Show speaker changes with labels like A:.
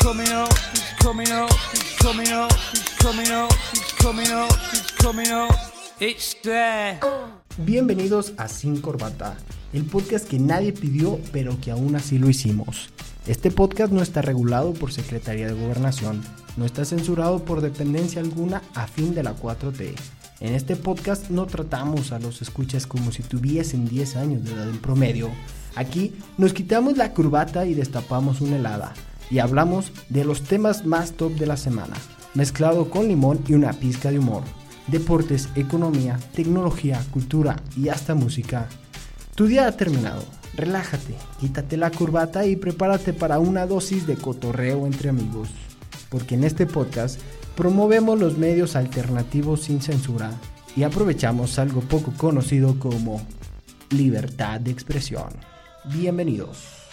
A: coming up, he's coming up, he's coming up, he's coming up, he's coming up, he's coming up. It's there.
B: Bienvenidos a Sin Corbata, el podcast que nadie pidió pero que aún así lo hicimos. Este podcast no está regulado por Secretaría de Gobernación, no está censurado por dependencia alguna a fin de la 4T. En este podcast no tratamos a los escuchas como si tuviesen 10 años de edad en promedio. Aquí nos quitamos la corbata y destapamos una helada y hablamos de los temas más top de la semana, mezclado con limón y una pizca de humor. Deportes, economía, tecnología, cultura y hasta música. Tu día ha terminado. Relájate, quítate la corbata y prepárate para una dosis de cotorreo entre amigos. Porque en este podcast promovemos los medios alternativos sin censura y aprovechamos algo poco conocido como libertad de expresión. Bienvenidos.